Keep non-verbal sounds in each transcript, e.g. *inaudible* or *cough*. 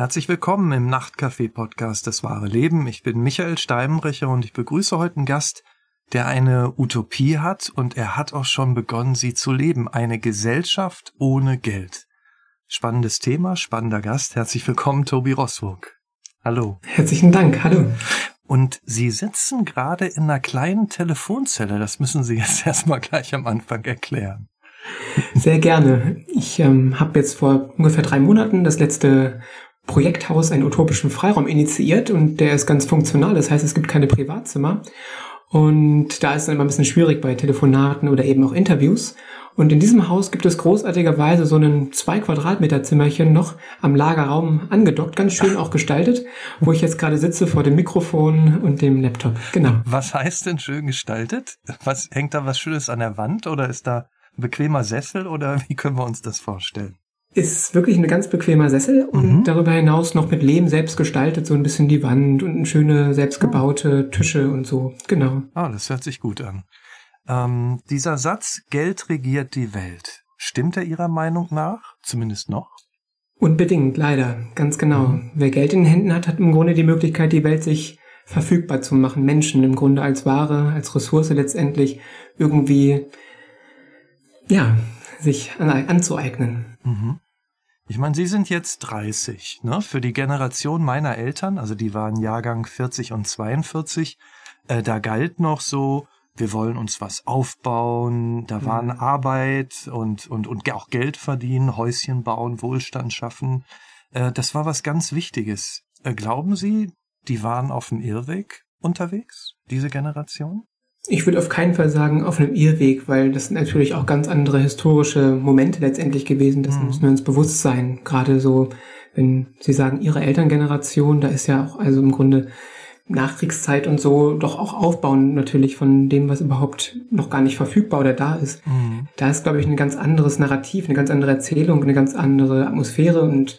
Herzlich willkommen im Nachtcafé-Podcast Das wahre Leben. Ich bin Michael Steinbrecher und ich begrüße heute einen Gast, der eine Utopie hat und er hat auch schon begonnen, sie zu leben. Eine Gesellschaft ohne Geld. Spannendes Thema, spannender Gast. Herzlich willkommen, Tobi Rossburg. Hallo. Herzlichen Dank. Hallo. Und Sie sitzen gerade in einer kleinen Telefonzelle. Das müssen Sie jetzt *laughs* erstmal gleich am Anfang erklären. Sehr gerne. Ich ähm, habe jetzt vor ungefähr drei Monaten das letzte Projekthaus einen utopischen Freiraum initiiert und der ist ganz funktional. Das heißt, es gibt keine Privatzimmer. Und da ist es immer ein bisschen schwierig bei Telefonaten oder eben auch Interviews. Und in diesem Haus gibt es großartigerweise so ein zwei Quadratmeter Zimmerchen noch am Lagerraum angedockt, ganz schön auch gestaltet, wo ich jetzt gerade sitze vor dem Mikrofon und dem Laptop. Genau. Was heißt denn schön gestaltet? Was hängt da was Schönes an der Wand oder ist da ein bequemer Sessel oder *laughs* wie können wir uns das vorstellen? Ist wirklich ein ganz bequemer Sessel und mhm. darüber hinaus noch mit Lehm selbst gestaltet, so ein bisschen die Wand und schöne selbstgebaute Tische und so. Genau. Ah, das hört sich gut an. Ähm, dieser Satz, Geld regiert die Welt, stimmt er Ihrer Meinung nach? Zumindest noch? Unbedingt, leider, ganz genau. Mhm. Wer Geld in den Händen hat, hat im Grunde die Möglichkeit, die Welt sich verfügbar zu machen. Menschen im Grunde als Ware, als Ressource letztendlich irgendwie, ja, sich anzueignen. Mhm. Ich meine, Sie sind jetzt 30, ne? Für die Generation meiner Eltern, also die waren Jahrgang 40 und 42, äh, da galt noch so, wir wollen uns was aufbauen, da waren mhm. Arbeit und, und, und auch Geld verdienen, Häuschen bauen, Wohlstand schaffen. Äh, das war was ganz Wichtiges. Äh, glauben Sie, die waren auf dem Irrweg unterwegs, diese Generation? Ich würde auf keinen Fall sagen auf einem Irrweg, weil das sind natürlich auch ganz andere historische Momente letztendlich gewesen. Das mhm. müssen wir uns bewusst sein. Gerade so, wenn Sie sagen, Ihre Elterngeneration, da ist ja auch also im Grunde Nachkriegszeit und so doch auch aufbauen natürlich von dem, was überhaupt noch gar nicht verfügbar oder da ist. Mhm. Da ist, glaube ich, ein ganz anderes Narrativ, eine ganz andere Erzählung, eine ganz andere Atmosphäre und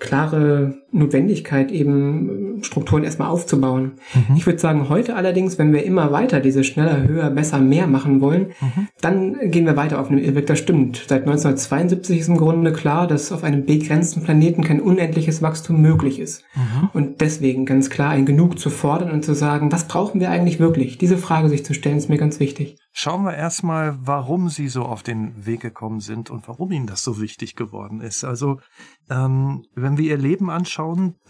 klare Notwendigkeit, eben Strukturen erstmal aufzubauen. Mhm. Ich würde sagen, heute allerdings, wenn wir immer weiter diese schneller, höher, besser, mehr machen wollen, mhm. dann gehen wir weiter auf einem Irrweg. Das stimmt. Seit 1972 ist im Grunde klar, dass auf einem begrenzten Planeten kein unendliches Wachstum möglich ist. Mhm. Und deswegen ganz klar ein Genug zu fordern und zu sagen, was brauchen wir eigentlich wirklich? Diese Frage sich zu stellen, ist mir ganz wichtig. Schauen wir erstmal, warum Sie so auf den Weg gekommen sind und warum Ihnen das so wichtig geworden ist. Also, ähm, wenn wir Ihr Leben anschauen,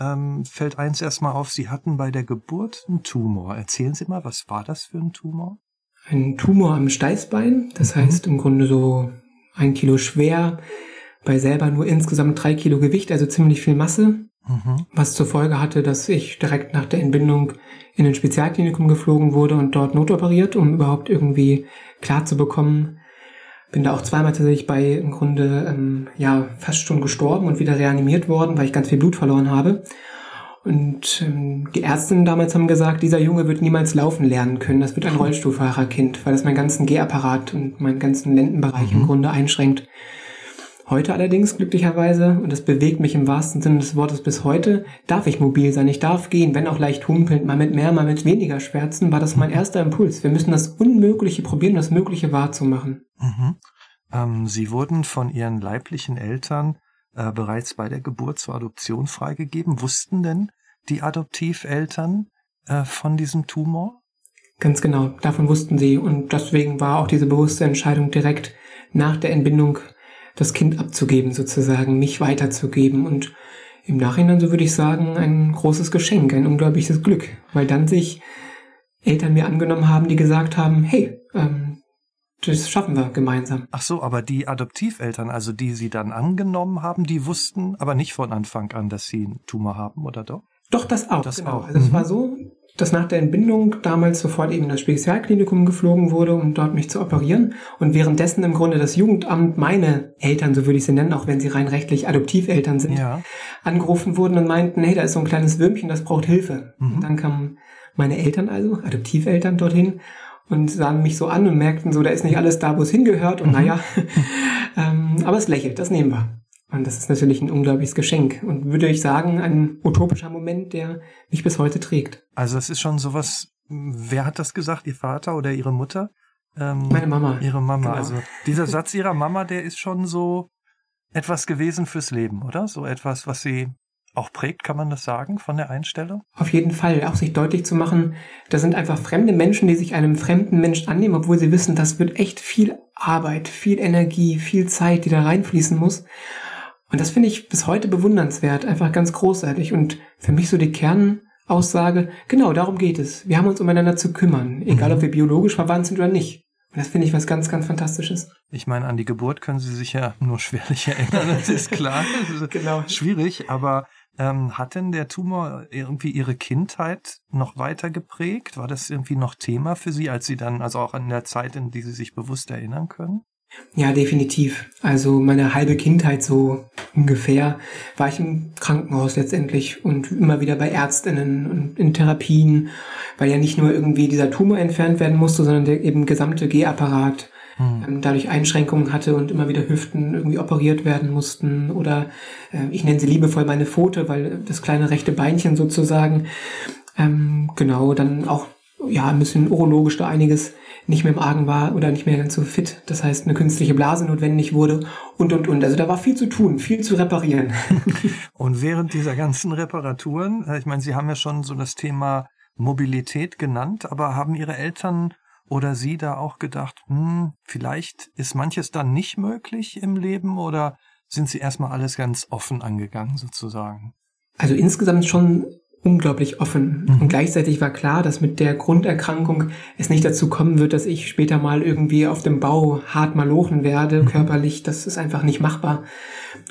ähm, fällt eins erstmal auf, Sie hatten bei der Geburt einen Tumor. Erzählen Sie mal, was war das für ein Tumor? Ein Tumor am Steißbein, das mhm. heißt im Grunde so ein Kilo schwer, bei selber nur insgesamt drei Kilo Gewicht, also ziemlich viel Masse. Mhm. Was zur Folge hatte, dass ich direkt nach der Entbindung in ein Spezialklinikum geflogen wurde und dort notoperiert, um überhaupt irgendwie klar zu bekommen. Bin da auch zweimal tatsächlich bei im Grunde ähm, ja fast schon gestorben und wieder reanimiert worden, weil ich ganz viel Blut verloren habe. Und ähm, die Ärztinnen damals haben gesagt, dieser Junge wird niemals laufen lernen können. Das wird ein Rollstuhlfahrerkind, weil das meinen ganzen Gehapparat und meinen ganzen Lendenbereich mhm. im Grunde einschränkt. Heute allerdings, glücklicherweise, und das bewegt mich im wahrsten Sinne des Wortes bis heute, darf ich mobil sein. Ich darf gehen, wenn auch leicht humpelnd, mal mit mehr, mal mit weniger Schmerzen, war das mein erster Impuls. Wir müssen das Unmögliche probieren, das Mögliche wahrzumachen. Mhm. Ähm, Sie wurden von Ihren leiblichen Eltern äh, bereits bei der Geburt zur Adoption freigegeben. Wussten denn die Adoptiveltern äh, von diesem Tumor? Ganz genau, davon wussten sie. Und deswegen war auch diese bewusste Entscheidung direkt nach der Entbindung das Kind abzugeben, sozusagen, mich weiterzugeben und im Nachhinein, so würde ich sagen, ein großes Geschenk, ein unglaubliches Glück, weil dann sich Eltern mir angenommen haben, die gesagt haben, hey, ähm, das schaffen wir gemeinsam. Ach so, aber die Adoptiveltern, also die sie dann angenommen haben, die wussten aber nicht von Anfang an, dass sie einen Tumor haben, oder doch? Doch, das auch. Das genau. auch. Also mhm. es war so, dass nach der Entbindung damals sofort eben das Spezialklinikum geflogen wurde, um dort mich zu operieren. Und währenddessen im Grunde das Jugendamt meine Eltern, so würde ich sie nennen, auch wenn sie rein rechtlich Adoptiveltern sind, ja. angerufen wurden und meinten, hey, da ist so ein kleines Würmchen, das braucht Hilfe. Mhm. Und dann kamen meine Eltern also, Adoptiveltern dorthin und sahen mich so an und merkten so, da ist nicht alles da, wo es hingehört. Und mhm. naja, *laughs* ähm, aber es lächelt, das nehmen wir. Und das ist natürlich ein unglaubliches Geschenk und würde ich sagen, ein utopischer Moment, der mich bis heute trägt. Also es ist schon sowas, wer hat das gesagt, Ihr Vater oder Ihre Mutter? Ähm, Meine Mama. Ihre Mama. Genau. Also dieser *laughs* Satz Ihrer Mama, der ist schon so etwas gewesen fürs Leben, oder? So etwas, was Sie auch prägt, kann man das sagen, von der Einstellung? Auf jeden Fall, auch sich deutlich zu machen, da sind einfach fremde Menschen, die sich einem fremden Menschen annehmen, obwohl sie wissen, das wird echt viel Arbeit, viel Energie, viel Zeit, die da reinfließen muss. Und das finde ich bis heute bewundernswert, einfach ganz großartig. Und für mich so die Kernaussage, genau darum geht es. Wir haben uns umeinander zu kümmern, egal mhm. ob wir biologisch verwandt sind oder nicht. Und das finde ich was ganz, ganz Fantastisches. Ich meine, an die Geburt können Sie sich ja nur schwerlich erinnern, das ist klar. *laughs* genau. Schwierig, aber ähm, hat denn der Tumor irgendwie Ihre Kindheit noch weiter geprägt? War das irgendwie noch Thema für Sie, als Sie dann, also auch in der Zeit, in die Sie sich bewusst erinnern können? Ja, definitiv. Also meine halbe Kindheit so ungefähr war ich im Krankenhaus letztendlich und immer wieder bei Ärztinnen und in Therapien, weil ja nicht nur irgendwie dieser Tumor entfernt werden musste, sondern der eben gesamte Gehapparat hm. dadurch Einschränkungen hatte und immer wieder Hüften irgendwie operiert werden mussten oder äh, ich nenne sie liebevoll meine Pfote, weil das kleine rechte Beinchen sozusagen ähm, genau dann auch ja ein bisschen urologisch da einiges nicht mehr im Argen war oder nicht mehr ganz so fit. Das heißt, eine künstliche Blase notwendig wurde und, und, und. Also da war viel zu tun, viel zu reparieren. *laughs* und während dieser ganzen Reparaturen, äh, ich meine, Sie haben ja schon so das Thema Mobilität genannt, aber haben Ihre Eltern oder Sie da auch gedacht, hm, vielleicht ist manches dann nicht möglich im Leben oder sind Sie erstmal alles ganz offen angegangen sozusagen? Also insgesamt schon unglaublich offen. Mhm. Und gleichzeitig war klar, dass mit der Grunderkrankung es nicht dazu kommen wird, dass ich später mal irgendwie auf dem Bau hart malochen werde, mhm. körperlich. Das ist einfach nicht machbar.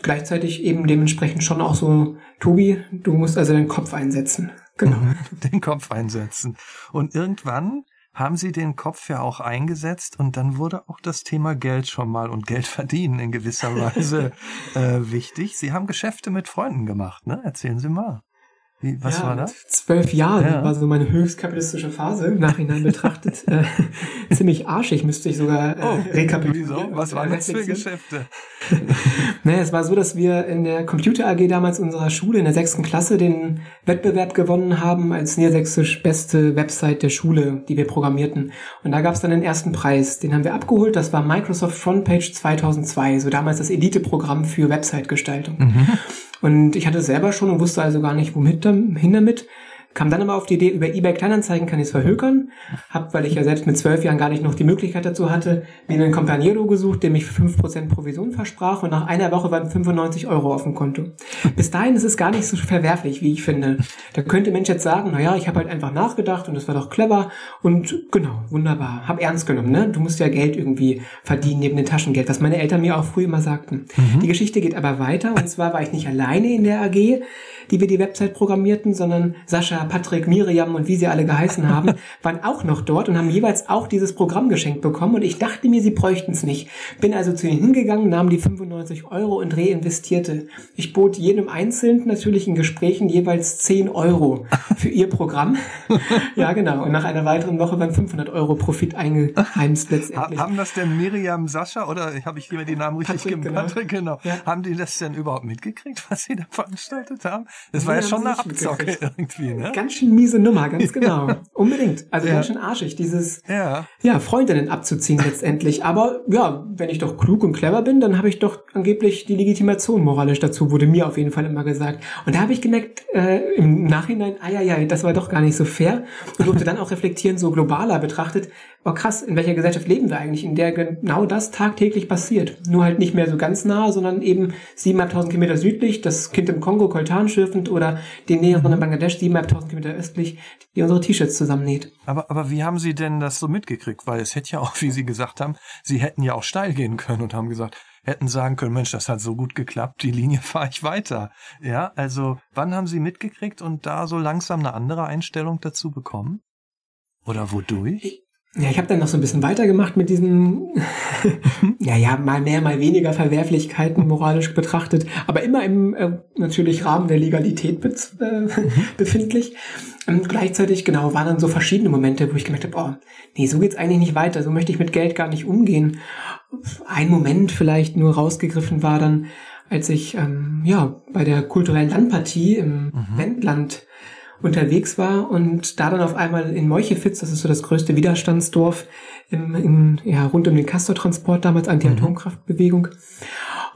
Gleichzeitig eben dementsprechend schon auch so, Tobi, du musst also deinen Kopf einsetzen. Genau. *laughs* Den Kopf einsetzen. Und irgendwann haben Sie den Kopf ja auch eingesetzt und dann wurde auch das Thema Geld schon mal und Geld verdienen in gewisser *laughs* Weise äh, wichtig. Sie haben Geschäfte mit Freunden gemacht, ne? Erzählen Sie mal. Wie, was ja, war das? Zwölf Jahre ja. war so meine höchstkapitalistische Phase, im Nachhinein betrachtet. *laughs* äh, ziemlich arschig, müsste ich sogar äh, oh, rekapitulieren. Was waren das für Geschäfte? *laughs* naja, es war so, dass wir in der Computer AG damals unserer Schule in der sechsten Klasse den Wettbewerb gewonnen haben als niedersächsisch beste Website der Schule, die wir programmierten. Und da gab es dann den ersten Preis. Den haben wir abgeholt. Das war Microsoft Frontpage 2002, so damals das Elite-Programm für Website-Gestaltung. Mhm. Und ich hatte selber schon und wusste also gar nicht, womit hin damit. Kam dann aber auf die Idee, über eBay Kleinanzeigen kann ich es verhökern. Hab, weil ich ja selbst mit zwölf Jahren gar nicht noch die Möglichkeit dazu hatte, mir einen Companiero gesucht, der mich für fünf Prozent Provision versprach und nach einer Woche waren 95 Euro auf dem Konto. Bis dahin ist es gar nicht so verwerflich, wie ich finde. Da könnte Mensch jetzt sagen, naja, ich habe halt einfach nachgedacht und das war doch clever und genau, wunderbar. Hab ernst genommen, ne? Du musst ja Geld irgendwie verdienen neben dem Taschengeld, was meine Eltern mir auch früh immer sagten. Mhm. Die Geschichte geht aber weiter und zwar war ich nicht alleine in der AG die wir die Website programmierten, sondern Sascha, Patrick, Miriam und wie sie alle geheißen haben, *laughs* waren auch noch dort und haben jeweils auch dieses Programm geschenkt bekommen und ich dachte mir, sie bräuchten es nicht. Bin also zu ihnen hingegangen, nahm die 95 Euro und reinvestierte. Ich bot jedem Einzelnen natürlich in Gesprächen jeweils 10 Euro für ihr Programm. *laughs* ja, genau. Und nach einer weiteren Woche waren 500 Euro Profit eingeheimst letztendlich. Haben das denn Miriam, Sascha oder habe ich hier die Namen richtig Patrick, genau. Patrick, genau. Ja. Haben die das denn überhaupt mitgekriegt, was sie da veranstaltet haben? Das war ja schon eine Abzocke irgendwie, ne? Ganz schön miese Nummer, ganz genau. Unbedingt. Also ja. ganz schön arschig, dieses, ja. ja, Freundinnen abzuziehen letztendlich. Aber ja, wenn ich doch klug und clever bin, dann habe ich doch angeblich die Legitimation moralisch dazu, wurde mir auf jeden Fall immer gesagt. Und da habe ich gemerkt, äh, im Nachhinein, ah ja, ja, das war doch gar nicht so fair. Und durfte dann auch reflektieren, so globaler betrachtet, oh krass, in welcher Gesellschaft leben wir eigentlich, in der genau das tagtäglich passiert. Nur halt nicht mehr so ganz nah, sondern eben 7.500 Kilometer südlich, das Kind im Kongo, Koltan schürfend oder die Näherin in Bangladesch, 7.500 Kilometer östlich, die unsere T-Shirts zusammennäht. Aber, aber wie haben Sie denn das so mitgekriegt? Weil es hätte ja auch, wie Sie gesagt haben, Sie hätten ja auch steil gehen können und haben gesagt, hätten sagen können, Mensch, das hat so gut geklappt, die Linie *laughs* fahre ich weiter. Ja, also wann haben Sie mitgekriegt und da so langsam eine andere Einstellung dazu bekommen? Oder wodurch? Ja, ich habe dann noch so ein bisschen weitergemacht mit diesen, *laughs* ja, ja, mal mehr, mal weniger Verwerflichkeiten moralisch betrachtet, aber immer im äh, natürlich Rahmen der Legalität be äh, befindlich. Und gleichzeitig, genau, waren dann so verschiedene Momente, wo ich gemerkt habe, oh, nee, so geht's eigentlich nicht weiter, so möchte ich mit Geld gar nicht umgehen. Ein Moment vielleicht nur rausgegriffen war dann, als ich ähm, ja bei der kulturellen Landpartie im mhm. Wendland unterwegs war und da dann auf einmal in Meuchefitz, das ist so das größte Widerstandsdorf im, in, ja, rund um den Castortransport damals, Anti-Atomkraftbewegung.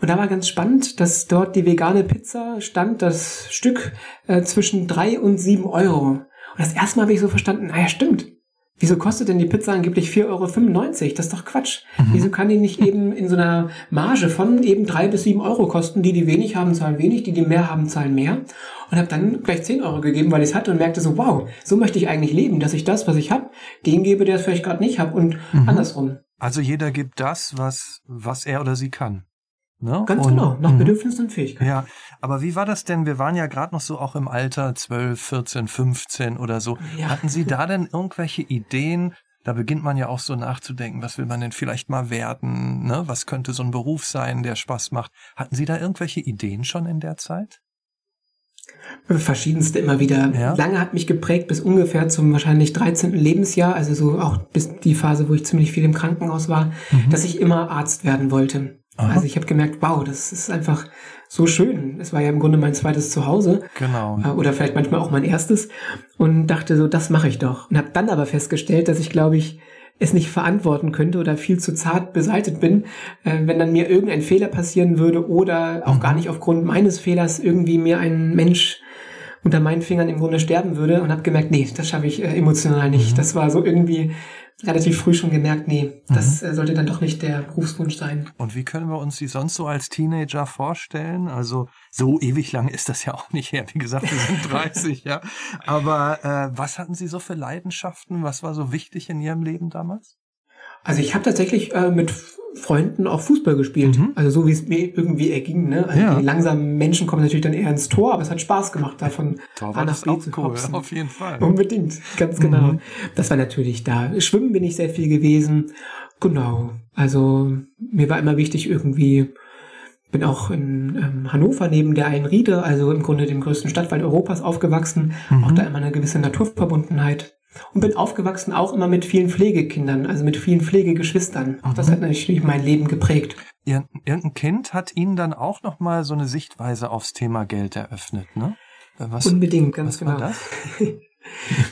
Und da war ganz spannend, dass dort die vegane Pizza stand, das Stück äh, zwischen drei und sieben Euro. Und das erste Mal habe ich so verstanden, naja, stimmt. Wieso kostet denn die Pizza angeblich 4,95 Euro? Das ist doch Quatsch. Mhm. Wieso kann die nicht eben in so einer Marge von eben drei bis sieben Euro kosten? Die, die wenig haben, zahlen wenig, die, die mehr haben, zahlen mehr. Und habe dann gleich 10 Euro gegeben, weil ich es hatte und merkte so, wow, so möchte ich eigentlich leben, dass ich das, was ich habe, den gebe, der es vielleicht gerade nicht habe und mhm. andersrum. Also jeder gibt das, was, was er oder sie kann. Ne? Ganz und, genau, nach mhm. Bedürfnissen und Fähigkeiten. Ja, aber wie war das denn? Wir waren ja gerade noch so auch im Alter 12, 14, 15 oder so. Ja. Hatten Sie da denn irgendwelche Ideen? Da beginnt man ja auch so nachzudenken, was will man denn vielleicht mal werden? Ne? Was könnte so ein Beruf sein, der Spaß macht? Hatten Sie da irgendwelche Ideen schon in der Zeit? Verschiedenste immer wieder. Ja. Lange hat mich geprägt bis ungefähr zum wahrscheinlich 13. Lebensjahr, also so auch bis die Phase, wo ich ziemlich viel im Krankenhaus war, mhm. dass ich immer Arzt werden wollte. Aha. Also ich habe gemerkt, wow, das ist einfach so schön. Es war ja im Grunde mein zweites Zuhause. Genau. Äh, oder vielleicht manchmal auch mein erstes. Und dachte so, das mache ich doch. Und habe dann aber festgestellt, dass ich, glaube ich, es nicht verantworten könnte oder viel zu zart beseitigt bin, äh, wenn dann mir irgendein Fehler passieren würde oder auch mhm. gar nicht aufgrund meines Fehlers irgendwie mir ein Mensch unter meinen Fingern im Grunde sterben würde und habe gemerkt, nee, das schaffe ich äh, emotional nicht. Mhm. Das war so irgendwie relativ früh schon gemerkt, nee, das mhm. Äh, sollte dann doch nicht der Berufswunsch sein. Und wie können wir uns die sonst so als Teenager vorstellen? Also so ewig lang ist das ja auch nicht her. Wie gesagt, wir sind *laughs* 30, ja. Aber äh, was hatten Sie so für Leidenschaften? Was war so wichtig in Ihrem Leben damals? Also ich habe tatsächlich äh, mit Freunden auch Fußball gespielt. Mhm. Also so wie es mir irgendwie erging. Ne? Also ja. Die langsamen Menschen kommen natürlich dann eher ins Tor, aber es hat Spaß gemacht, da von A nach B zu cool, Auf jeden Fall. Unbedingt, ganz genau. Mhm. Das war natürlich da. Schwimmen bin ich sehr viel gewesen. Genau. Also mir war immer wichtig irgendwie bin auch in ähm, Hannover neben der Einriede, also im Grunde dem größten Stadtwald Europas aufgewachsen. Mhm. Auch da immer eine gewisse Naturverbundenheit. Und bin aufgewachsen auch immer mit vielen Pflegekindern, also mit vielen Pflegegeschwistern. Auch das mhm. hat natürlich mein Leben geprägt. Ihr, irgendein Kind hat Ihnen dann auch nochmal so eine Sichtweise aufs Thema Geld eröffnet, ne? Was, Unbedingt, ganz was genau. War das? *laughs*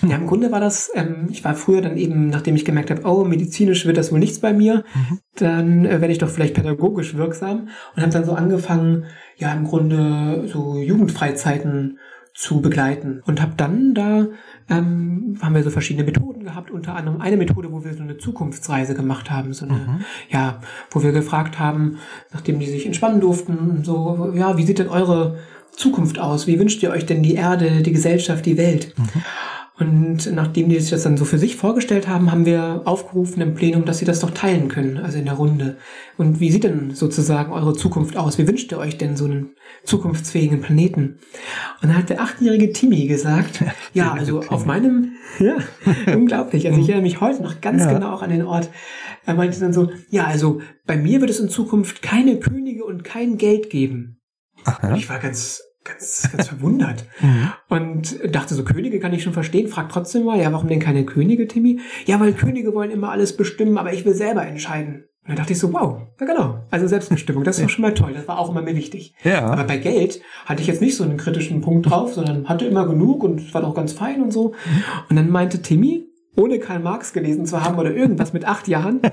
ja, im Grunde war das, ähm, ich war früher dann eben, nachdem ich gemerkt habe, oh, medizinisch wird das wohl nichts bei mir, mhm. dann äh, werde ich doch vielleicht pädagogisch wirksam und habe dann so angefangen, ja, im Grunde so Jugendfreizeiten zu begleiten und habe dann da ähm, haben wir so verschiedene Methoden gehabt, unter anderem eine Methode, wo wir so eine Zukunftsreise gemacht haben, so eine, mhm. ja, wo wir gefragt haben, nachdem die sich entspannen durften, so, ja, wie sieht denn eure Zukunft aus? Wie wünscht ihr euch denn die Erde, die Gesellschaft, die Welt? Mhm. Und nachdem die sich das dann so für sich vorgestellt haben, haben wir aufgerufen im Plenum, dass sie das doch teilen können, also in der Runde. Und wie sieht denn sozusagen eure Zukunft aus? Wie wünscht ihr euch denn so einen zukunftsfähigen Planeten? Und dann hat der achtjährige Timmy gesagt, *laughs* ja, also auf meinem, ja, *laughs* unglaublich. Also ich erinnere mich heute noch ganz ja. genau auch an den Ort. Er meinte dann so, ja, also bei mir wird es in Zukunft keine Könige und kein Geld geben. Aha. Ich war ganz ganz, ganz verwundert. *laughs* Mhm. Und dachte so, Könige kann ich schon verstehen, fragt trotzdem mal, ja, warum denn keine Könige, Timmy? Ja, weil Könige wollen immer alles bestimmen, aber ich will selber entscheiden. Und dann dachte ich so, wow, ja genau. Also Selbstbestimmung, das ist doch *laughs* schon mal toll. Das war auch immer mir wichtig. Ja. Aber bei Geld hatte ich jetzt nicht so einen kritischen Punkt drauf, sondern hatte immer genug und war auch ganz fein und so. Mhm. Und dann meinte Timmy, ohne Karl Marx gelesen zu haben oder irgendwas mit acht Jahren. *laughs*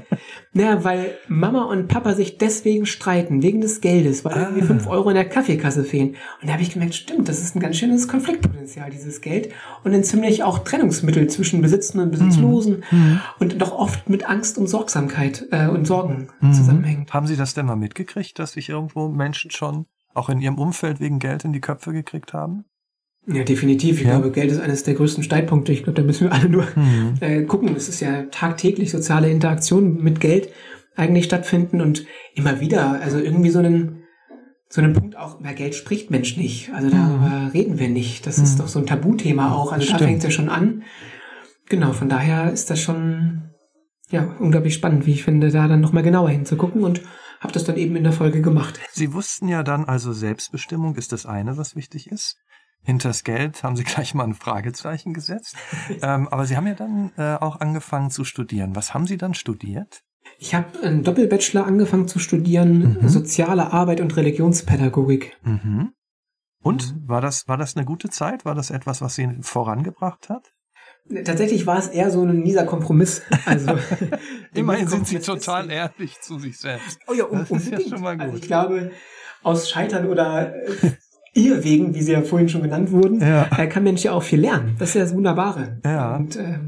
Naja, weil Mama und Papa sich deswegen streiten, wegen des Geldes, weil ah. irgendwie fünf Euro in der Kaffeekasse fehlen. Und da habe ich gemerkt, stimmt, das ist ein ganz schönes Konfliktpotenzial, dieses Geld. Und ein ziemlich auch Trennungsmittel zwischen Besitzenden und Besitzlosen. Mhm. Und doch oft mit Angst und Sorgsamkeit äh, und Sorgen mhm. zusammenhängt. Haben Sie das denn mal mitgekriegt, dass sich irgendwo Menschen schon auch in ihrem Umfeld wegen Geld in die Köpfe gekriegt haben? Ja, definitiv. Ich ja. glaube, Geld ist eines der größten Streitpunkte. Ich glaube, da müssen wir alle nur mhm. äh, gucken. Es ist ja tagtäglich soziale Interaktionen mit Geld eigentlich stattfinden und immer wieder, also irgendwie so einen, so einen Punkt auch, über Geld spricht Mensch nicht. Also darüber mhm. reden wir nicht. Das mhm. ist doch so ein Tabuthema auch. Also Stimmt. da fängt es ja schon an. Genau, von daher ist das schon, ja, unglaublich spannend, wie ich finde, da dann nochmal genauer hinzugucken und habe das dann eben in der Folge gemacht. Sie wussten ja dann also Selbstbestimmung ist das eine, was wichtig ist hinters Geld haben Sie *laughs* gleich mal ein Fragezeichen gesetzt. ähm, aber Sie haben ja dann äh, auch angefangen zu studieren. Was haben Sie dann studiert? Ich habe einen Doppelbachelor angefangen zu studieren, mhm. soziale Arbeit und Religionspädagogik. Mhm. Und war das war das eine gute Zeit? War das etwas, was Sie vorangebracht hat? Tatsächlich war es eher so ein mieser Kompromiss. Also *laughs* immerhin sind Sie total ehrlich zu sich selbst. Oh ja, um, das ist ja schon mal gut. Also ich glaube, aus Scheitern oder äh, Irrwegen, wie sie ja vorhin schon genannt wurden, ja. kann Mensch ja auch viel lernen. Das ist ja das Wunderbare. Ja. Und äh,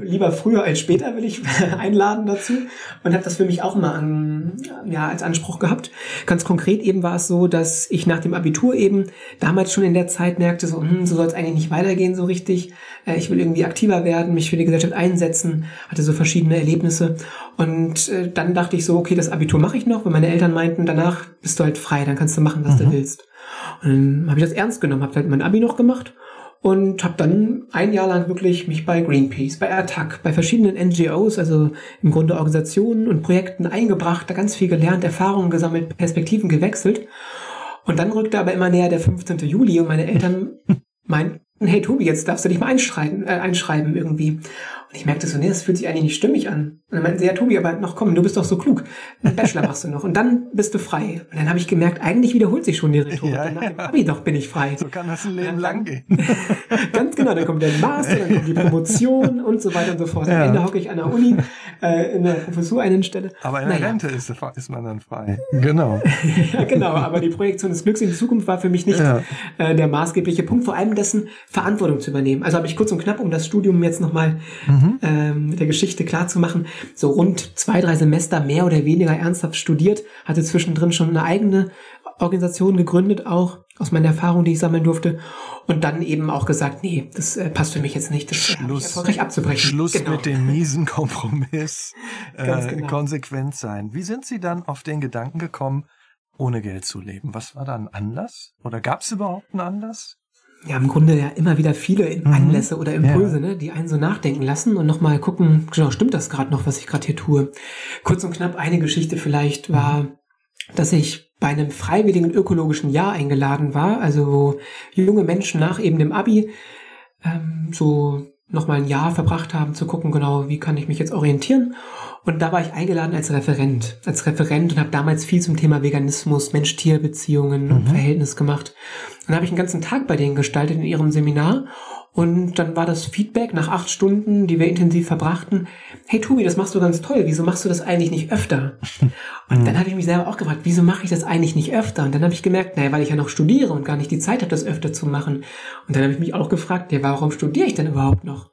lieber früher als später will ich *laughs* einladen dazu und habe das für mich auch mal an, ja, als Anspruch gehabt. Ganz konkret eben war es so, dass ich nach dem Abitur eben damals schon in der Zeit merkte, so, hm, so soll es eigentlich nicht weitergehen so richtig. Äh, ich will irgendwie aktiver werden, mich für die Gesellschaft einsetzen, hatte so verschiedene Erlebnisse. Und äh, dann dachte ich so, okay, das Abitur mache ich noch, weil meine Eltern meinten, danach bist du halt frei, dann kannst du machen, was mhm. du willst. Dann habe ich das ernst genommen, habe halt mein Abi noch gemacht und habe dann ein Jahr lang wirklich mich bei Greenpeace, bei Attac, bei verschiedenen NGOs, also im Grunde Organisationen und Projekten eingebracht, da ganz viel gelernt, Erfahrungen gesammelt, Perspektiven gewechselt. Und dann rückte aber immer näher der 15. Juli und meine Eltern *laughs* meinten, hey Tobi, jetzt darfst du dich mal einschreiben, äh, einschreiben irgendwie. Und ich merkte so, nee, das fühlt sich eigentlich nicht stimmig an. Und dann meinten sie, ja, Tobi, aber noch komm, du bist doch so klug. Einen Bachelor machst du noch. Und dann bist du frei. Und dann habe ich gemerkt, eigentlich wiederholt sich schon die Rhetorik. Ja, nach dem Abi doch bin ich frei. So kann das ein Leben lang gehen. *laughs* Ganz genau, dann kommt der Master, dann kommt die Promotion und so weiter und so fort. Ja. Am Ende hocke ich an der Uni, äh, in der Professur einen Stelle. Aber in der naja. Rente ist, ist, man dann frei. Genau. *laughs* ja, genau. Aber die Projektion des Glücks in die Zukunft war für mich nicht ja. äh, der maßgebliche Punkt, vor allem dessen Verantwortung zu übernehmen. Also habe ich kurz und knapp, um das Studium jetzt nochmal mhm ähm, mit der Geschichte klarzumachen, so rund zwei, drei Semester mehr oder weniger ernsthaft studiert, hatte zwischendrin schon eine eigene Organisation gegründet, auch aus meiner Erfahrung, die ich sammeln durfte. Und dann eben auch gesagt, nee, das äh, passt für mich jetzt nicht, das Schluss, erfolgreich abzubrechen. Schluss genau. mit dem miesen Kompromiss. *laughs* äh, genau. Konsequent sein. Wie sind Sie dann auf den Gedanken gekommen, ohne Geld zu leben? Was war da ein Anlass? Oder gab es überhaupt einen Anlass? Ja im Grunde ja immer wieder viele mhm. Anlässe oder Impulse, ja. ne, die einen so nachdenken lassen und nochmal gucken, genau, stimmt das gerade noch, was ich gerade hier tue. Kurz und knapp eine Geschichte vielleicht war, dass ich bei einem freiwilligen ökologischen Jahr eingeladen war, also wo junge Menschen nach eben dem Abi ähm, so nochmal ein Jahr verbracht haben zu gucken, genau, wie kann ich mich jetzt orientieren. Und da war ich eingeladen als Referent, als Referent und habe damals viel zum Thema Veganismus, Mensch-Tier-Beziehungen mhm. und Verhältnis gemacht. Und dann habe ich einen ganzen Tag bei denen gestaltet in ihrem Seminar. Und dann war das Feedback nach acht Stunden, die wir intensiv verbrachten. Hey Tobi, das machst du ganz toll. Wieso machst du das eigentlich nicht öfter? *laughs* Und dann habe ich mich selber auch gefragt, wieso mache ich das eigentlich nicht öfter? Und dann habe ich gemerkt, naja, weil ich ja noch studiere und gar nicht die Zeit habe, das öfter zu machen. Und dann habe ich mich auch gefragt, ja, warum studiere ich denn überhaupt noch?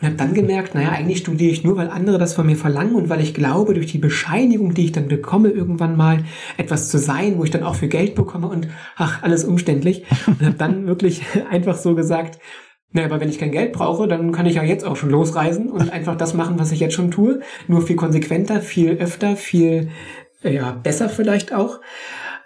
Und habe dann gemerkt, naja, eigentlich studiere ich nur, weil andere das von mir verlangen und weil ich glaube, durch die Bescheinigung, die ich dann bekomme, irgendwann mal etwas zu sein, wo ich dann auch für Geld bekomme und ach, alles umständlich. Und habe dann *laughs* wirklich einfach so gesagt, naja, aber wenn ich kein Geld brauche, dann kann ich ja jetzt auch schon losreisen und einfach das machen, was ich jetzt schon tue. Nur viel konsequenter, viel öfter, viel ja, besser vielleicht auch.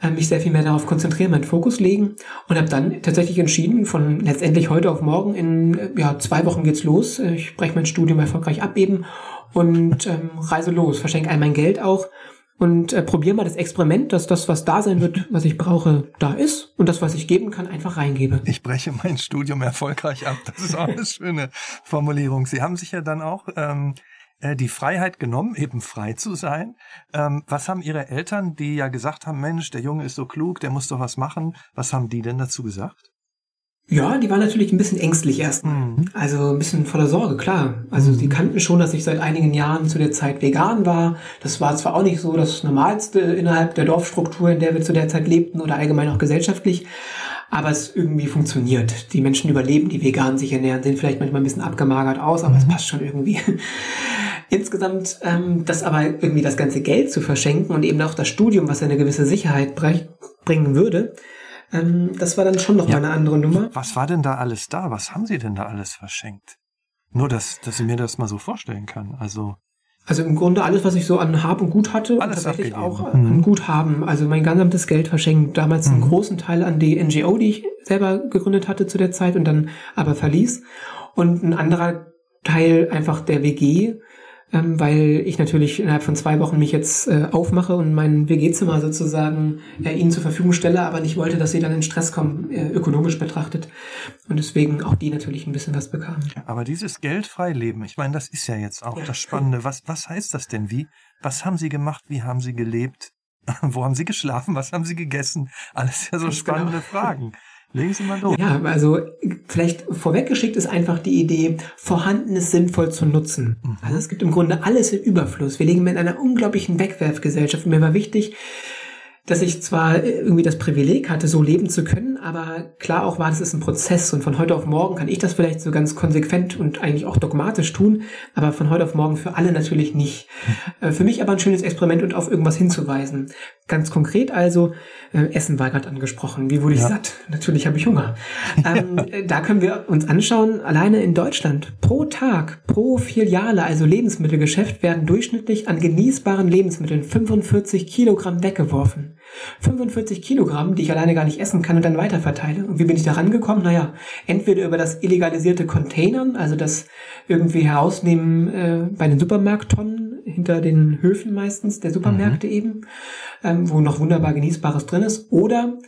Äh, mich sehr viel mehr darauf konzentrieren, meinen Fokus legen und habe dann tatsächlich entschieden, von letztendlich heute auf morgen in äh, ja, zwei Wochen geht's los. Äh, ich breche mein Studium erfolgreich ab eben und ähm, reise los, verschenke all mein Geld auch und äh, probiere mal das Experiment, dass das, was da sein wird, was ich brauche, da ist und das, was ich geben kann, einfach reingebe. Ich breche mein Studium erfolgreich ab. Das ist auch eine schöne Formulierung. Sie haben sich ja dann auch ähm, äh, die Freiheit genommen, eben frei zu sein. Ähm, was haben Ihre Eltern, die ja gesagt haben, Mensch, der Junge ist so klug, der muss doch was machen, was haben die denn dazu gesagt? Ja, die waren natürlich ein bisschen ängstlich erstmal. Mhm. Also ein bisschen voller Sorge, klar. Also mhm. sie kannten schon, dass ich seit einigen Jahren zu der Zeit vegan war. Das war zwar auch nicht so das Normalste innerhalb der Dorfstruktur, in der wir zu der Zeit lebten oder allgemein auch gesellschaftlich, aber es irgendwie funktioniert. Die Menschen überleben, die vegan sich ernähren, sehen vielleicht manchmal ein bisschen abgemagert aus, aber mhm. es passt schon irgendwie. Insgesamt ähm, das aber irgendwie das ganze Geld zu verschenken und eben auch das Studium, was eine gewisse Sicherheit bringen würde, ähm, das war dann schon noch ja, mal eine andere Nummer. Was war denn da alles da? Was haben Sie denn da alles verschenkt? Nur, dass, dass ich mir das mal so vorstellen kann. Also also im Grunde alles, was ich so an Hab und Gut hatte, alles tatsächlich auch mhm. an Guthaben. Also mein gesamtes Geld verschenkt. Damals mhm. einen großen Teil an die NGO, die ich selber gegründet hatte zu der Zeit und dann aber verließ. Und ein anderer Teil einfach der WG, ähm, weil ich natürlich innerhalb von zwei Wochen mich jetzt äh, aufmache und mein WG-Zimmer sozusagen äh, ihnen zur Verfügung stelle, aber nicht wollte, dass sie dann in Stress kommen, äh, ökonomisch betrachtet. Und deswegen auch die natürlich ein bisschen was bekamen. Aber dieses geldfrei Leben, ich meine, das ist ja jetzt auch ja. das Spannende. Was, was heißt das denn? Wie, was haben Sie gemacht? Wie haben Sie gelebt? *laughs* Wo haben Sie geschlafen? Was haben Sie gegessen? Alles ja so Ganz spannende genau. Fragen. Legen Sie mal los. Ja, also vielleicht vorweggeschickt ist einfach die Idee, Vorhandenes sinnvoll zu nutzen. Mhm. Also es gibt im Grunde alles im Überfluss. Wir leben in einer unglaublichen Wegwerfgesellschaft. Und mir war wichtig, dass ich zwar irgendwie das Privileg hatte, so leben zu können, aber klar auch war, das ist ein Prozess und von heute auf morgen kann ich das vielleicht so ganz konsequent und eigentlich auch dogmatisch tun, aber von heute auf morgen für alle natürlich nicht. Äh, für mich aber ein schönes Experiment und auf irgendwas hinzuweisen. Ganz konkret also, äh, Essen war gerade angesprochen. Wie wurde ich ja. satt? Natürlich habe ich Hunger. ähm, *laughs* äh, da können wir uns anschauen, alleine in Deutschland pro Tag, pro Filiale, also Lebensmittelgeschäft, werden durchschnittlich an genießbaren Lebensmitteln 45 Kilogramm weggeworfen. 45 Kilogramm, die ich alleine gar nicht essen kann und dann weiterverteile. Und wie bin ich da rangekommen? Naja, entweder über das illegalisierte Containern, also das irgendwie herausnehmen äh, bei den Supermarkttonnen hinter den Höfen meistens, der Supermärkte mhm. eben, ähm, wo noch wunderbar Genießbares drin ist, oder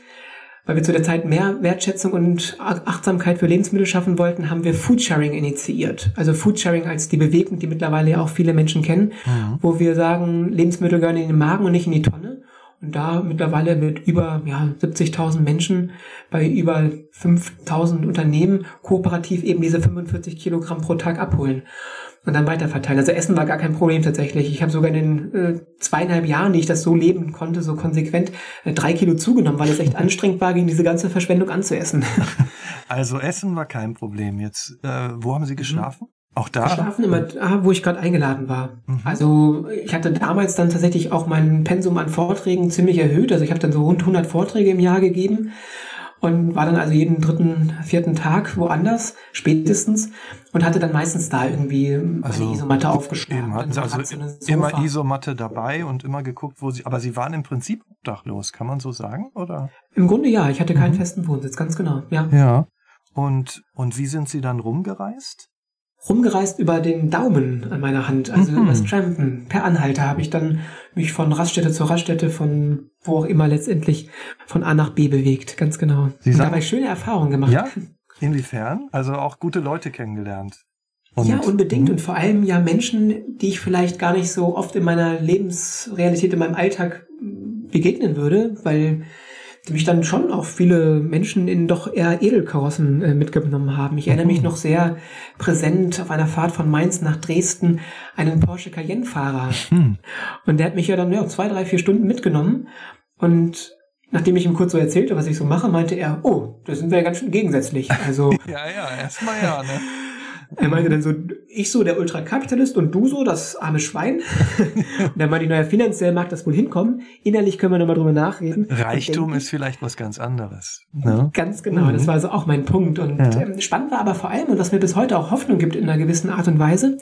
weil wir zu der Zeit mehr Wertschätzung und Achtsamkeit für Lebensmittel schaffen wollten, haben wir Foodsharing initiiert. Also Foodsharing als die Bewegung, die mittlerweile ja auch viele Menschen kennen, mhm. wo wir sagen, Lebensmittel gehören in den Magen und nicht in die Tonne. Und da mittlerweile mit über ja, 70.000 Menschen bei über 5.000 Unternehmen kooperativ eben diese 45 Kilogramm pro Tag abholen und dann weiterverteilen. Also Essen war gar kein Problem tatsächlich. Ich habe sogar in den äh, zweieinhalb Jahren, die ich das so leben konnte, so konsequent äh, drei Kilo zugenommen, weil es echt anstrengend war, gegen diese ganze Verschwendung anzuessen. *laughs* Also Essen war kein Problem. Jetzt, äh, wo haben Sie geschlafen? Auch da? Schlafen immer da, wo ich gerade eingeladen war. Mhm. Also ich hatte damals dann tatsächlich auch mein Pensum an Vorträgen ziemlich erhöht. Also ich habe dann so rund 100 Vorträge im Jahr gegeben und war dann also jeden dritten, vierten Tag woanders, spätestens, und hatte dann meistens da irgendwie also eine Isomatte aufgeschlagen. Hatten Sie also immer Isomatte dabei und immer geguckt, wo Sie, aber Sie waren im Prinzip obdachlos, kann man so sagen, oder? Im Grunde ja, ich hatte keinen mhm. festen Wohnsitz, ganz genau, ja. Ja. Und, und wie sind Sie dann rumgereist? Rumgereist über den Daumen an meiner Hand, also mhm. übers Trampen. Per Anhalter habe ich dann mich von Raststätte zu Raststätte, von wo auch immer letztendlich von A nach B bewegt, ganz genau. Sie sagen, und dabei schöne Erfahrungen gemacht. Ja, inwiefern? Also auch gute Leute kennengelernt. Und, ja, unbedingt. Mhm. Und vor allem ja Menschen, die ich vielleicht gar nicht so oft in meiner Lebensrealität, in meinem Alltag begegnen würde, weil mich dann schon auch viele Menschen in doch eher Edelkarossen äh, mitgenommen haben. Ich erinnere mich mhm. noch sehr präsent auf einer Fahrt von Mainz nach Dresden einen Porsche Cayenne-Fahrer. Mhm. Und der hat mich ja dann ja, zwei, drei, vier Stunden mitgenommen. Und nachdem ich ihm kurz so erzählte, was ich so mache, meinte er, oh, da sind wir ja ganz schön gegensätzlich. Also *laughs* ja, ja, erstmal ja, ne? *laughs* Er meinte dann so, ich so der Ultrakapitalist und du so das arme Schwein. *laughs* und dann meinte ich, naja, finanziell mag das wohl hinkommen. Innerlich können wir nochmal drüber nachreden. Reichtum denke, ist vielleicht was ganz anderes. Ne? Ganz genau, mhm. das war so auch mein Punkt. Und ja. ähm, spannend war aber vor allem, und was mir bis heute auch Hoffnung gibt in einer gewissen Art und Weise,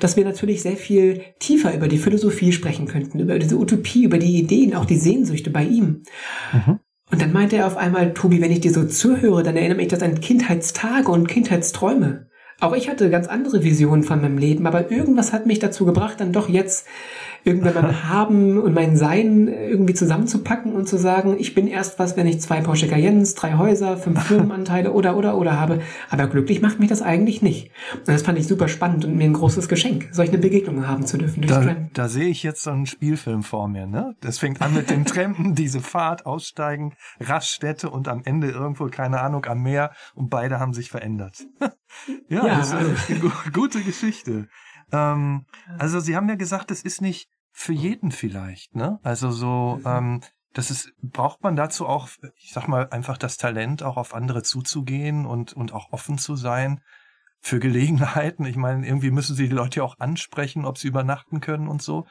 dass wir natürlich sehr viel tiefer über die Philosophie sprechen könnten, über diese Utopie, über die Ideen, auch die Sehnsüchte bei ihm. Mhm. Und dann meinte er auf einmal, Tobi, wenn ich dir so zuhöre, dann erinnere mich das an Kindheitstage und Kindheitsträume. Auch ich hatte ganz andere Visionen von meinem Leben, aber irgendwas hat mich dazu gebracht, dann doch jetzt irgendwann mein *laughs* Haben und mein Sein irgendwie zusammenzupacken und zu sagen, ich bin erst was, wenn ich zwei Porsche Cayennes, drei Häuser, fünf *laughs* Firmenanteile oder, oder, oder habe. Aber glücklich macht mich das eigentlich nicht. Und das fand ich super spannend und mir ein großes Geschenk, solche Begegnungen haben zu dürfen. Da, da sehe ich jetzt so einen Spielfilm vor mir, ne? Das fängt an mit den Trampen, *laughs* diese Fahrt, Aussteigen, Raststätte und am Ende irgendwo, keine Ahnung, am Meer und beide haben sich verändert. ja, ja, das ist eine gute Geschichte. Ähm, also Sie haben ja gesagt, es ist nicht für jeden vielleicht, ne? Also so, mhm. ähm, das ist, braucht man dazu auch, ich sag mal, einfach das Talent, auch auf andere zuzugehen und, und auch offen zu sein für Gelegenheiten. Ich meine, irgendwie müssen Sie die Leute ja auch ansprechen, ob sie übernachten können und so.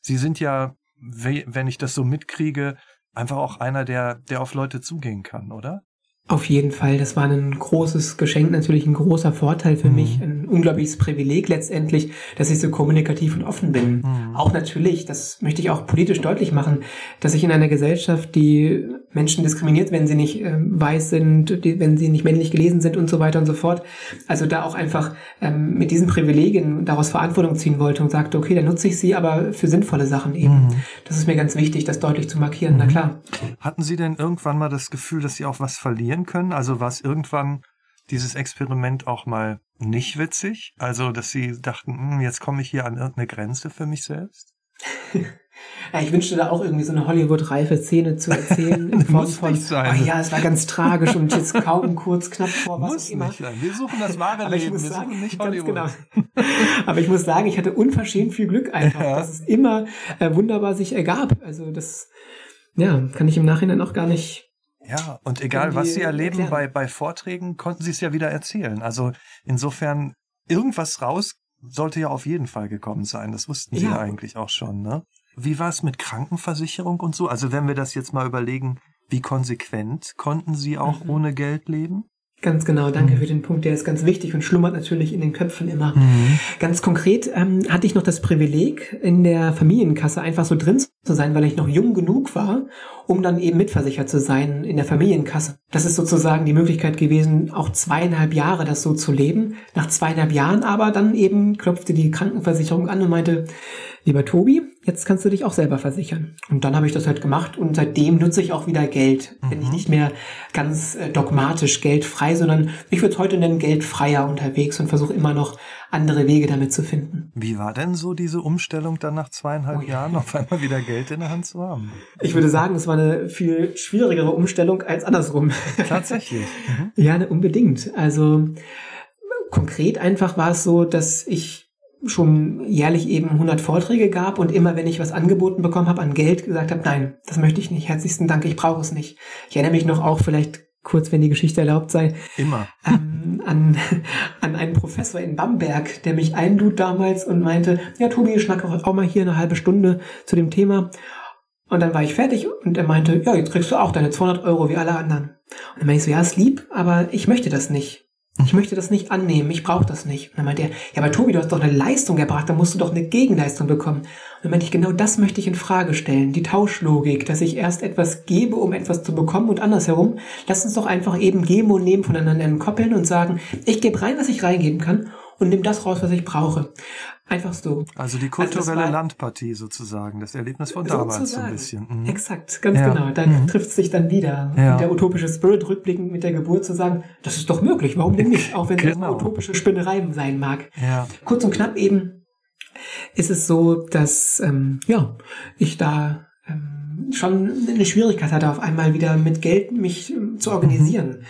Sie sind ja, wenn ich das so mitkriege, einfach auch einer, der, der auf Leute zugehen kann, oder? Auf jeden Fall, das war ein großes Geschenk, natürlich ein großer Vorteil für mhm. mich, ein unglaubliches Privileg letztendlich, dass ich so kommunikativ und offen bin. Mhm. Auch natürlich, das möchte ich auch politisch deutlich machen, dass ich in einer Gesellschaft, die Menschen diskriminiert, wenn sie nicht äh, weiß sind, die, wenn sie nicht männlich gelesen sind und so weiter und so fort, also da auch einfach ähm, mit diesen Privilegien daraus Verantwortung ziehen wollte und sagte, okay, dann nutze ich sie, aber für sinnvolle Sachen eben. Mhm. Das ist mir ganz wichtig, das deutlich zu markieren, na mhm. klar. Hatten Sie denn irgendwann mal das Gefühl, dass Sie auch was verlieren können? Also war es irgendwann dieses Experiment auch mal nicht witzig? Also, dass sie dachten, hm, jetzt komme ich hier an irgendeine Grenze für mich selbst? *laughs* Ja, ich wünschte da auch irgendwie so eine Hollywood-reife Szene zu erzählen *laughs* in Form von, sein. oh ja, es war ganz tragisch und jetzt kaum *laughs* kurz, knapp vor was muss immer. Nicht sein. Wir suchen das wahre Leben, muss wir sagen, suchen nicht Hollywood. genau. Aber ich muss sagen, ich hatte unverschämt viel Glück einfach, Ja. dass es immer äh, wunderbar sich ergab. Also das, ja, kann ich im Nachhinein auch gar nicht Ja, und egal, was Sie erleben erklären. bei, bei Vorträgen, konnten Sie es ja wieder erzählen. Also insofern, irgendwas raus sollte ja auf jeden Fall gekommen sein. Das wussten Sie ja, Ja. eigentlich auch schon, ne? Wie war es mit Krankenversicherung und so? Also wenn wir das jetzt mal überlegen, wie konsequent konnten Sie auch Mhm. ohne Geld leben? Ganz genau, danke Mhm. für den Punkt, der ist ganz wichtig und schlummert natürlich in den Köpfen immer. Ganz konkret ähm, hatte ich noch das Privileg, in der Familienkasse einfach so drin zu sein, weil ich noch jung genug war, um dann eben mitversichert zu sein in der Familienkasse. Das ist sozusagen die Möglichkeit gewesen, auch zweieinhalb Jahre das so zu leben. Nach zweieinhalb Jahren aber dann eben klopfte die Krankenversicherung an und meinte, lieber Tobi, jetzt kannst du dich auch selber versichern. Und dann habe ich das halt gemacht und seitdem nutze ich auch wieder Geld. Bin ich Mhm. nicht mehr ganz äh, dogmatisch geldfrei, sondern ich würde es heute nennen geldfreier unterwegs und versuche immer noch andere Wege damit zu finden. Wie war denn so diese Umstellung dann nach zweieinhalb Oh ja. Jahren auf einmal wieder Geld in der Hand zu haben? Ich würde sagen, es war eine viel schwierigere Umstellung als andersrum. Tatsächlich. *laughs* Mhm. Ja, ne, unbedingt. Also konkret einfach war es so, dass ich schon jährlich eben 100 Vorträge gab und immer, wenn ich was angeboten bekommen habe an Geld, gesagt habe, nein, das möchte ich nicht. Herzlichsten Dank, ich brauche es nicht. Ich erinnere mich noch auch vielleicht kurz, wenn die Geschichte erlaubt sei, Immer. ähm, an, *laughs* an einen Professor in Bamberg, der mich einlud damals und meinte, ja, Tobi, schnack auch mal hier eine halbe Stunde zu dem Thema. Und dann war ich fertig und er meinte, ja, jetzt kriegst du auch deine 200 Euro wie alle anderen. Und dann meinte ich so, ja, ist lieb, aber ich möchte das nicht. Ich möchte das nicht annehmen, ich brauche das nicht. Und dann meinte er, ja, aber Tobi, du hast doch eine Leistung erbracht, da musst du doch eine Gegenleistung bekommen. Und dann meinte ich, genau das möchte ich in Frage stellen, die Tauschlogik, dass ich erst etwas gebe, um etwas zu bekommen und andersherum. Lass uns doch einfach eben geben und nehmen voneinander entkoppeln und sagen, ich gebe rein, was ich reingeben kann und nimm das raus, was ich brauche. Einfach so. Also die das kulturelle war- Landpartie sozusagen, das Erlebnis von damals so ein bisschen. Mhm. Exakt, ganz Ja. genau. Da Mhm. trifft es sich dann wieder. Ja. Und der utopische Spirit rückblickend mit der Geburt zu sagen, das ist doch möglich, warum denn nicht? Auch wenn es Genau. eine utopische Spinnerei sein mag. Ja. Kurz und knapp eben ist es so, dass ähm, ja ich da ähm, schon eine Schwierigkeit hatte, auf einmal wieder mit Geld mich ähm, zu organisieren.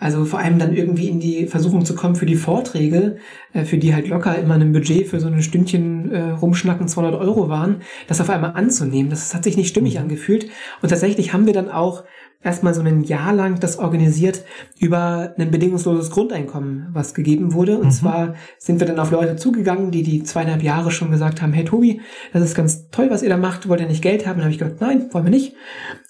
Also vor allem dann irgendwie in die Versuchung zu kommen für die Vorträge, äh, für die halt locker immer ein Budget für so ein Stündchen äh, rumschnacken 200 Euro waren, das auf einmal anzunehmen. Das hat sich nicht stimmig angefühlt. Und tatsächlich haben wir dann auch erstmal so ein Jahr lang das organisiert über ein bedingungsloses Grundeinkommen, was gegeben wurde. Und Mhm. zwar sind wir dann auf Leute zugegangen, die die zweieinhalb Jahre schon gesagt haben, hey Tobi, das ist ganz toll, was ihr da macht, wollt ihr nicht Geld haben? Dann habe ich gesagt, nein, wollen wir nicht.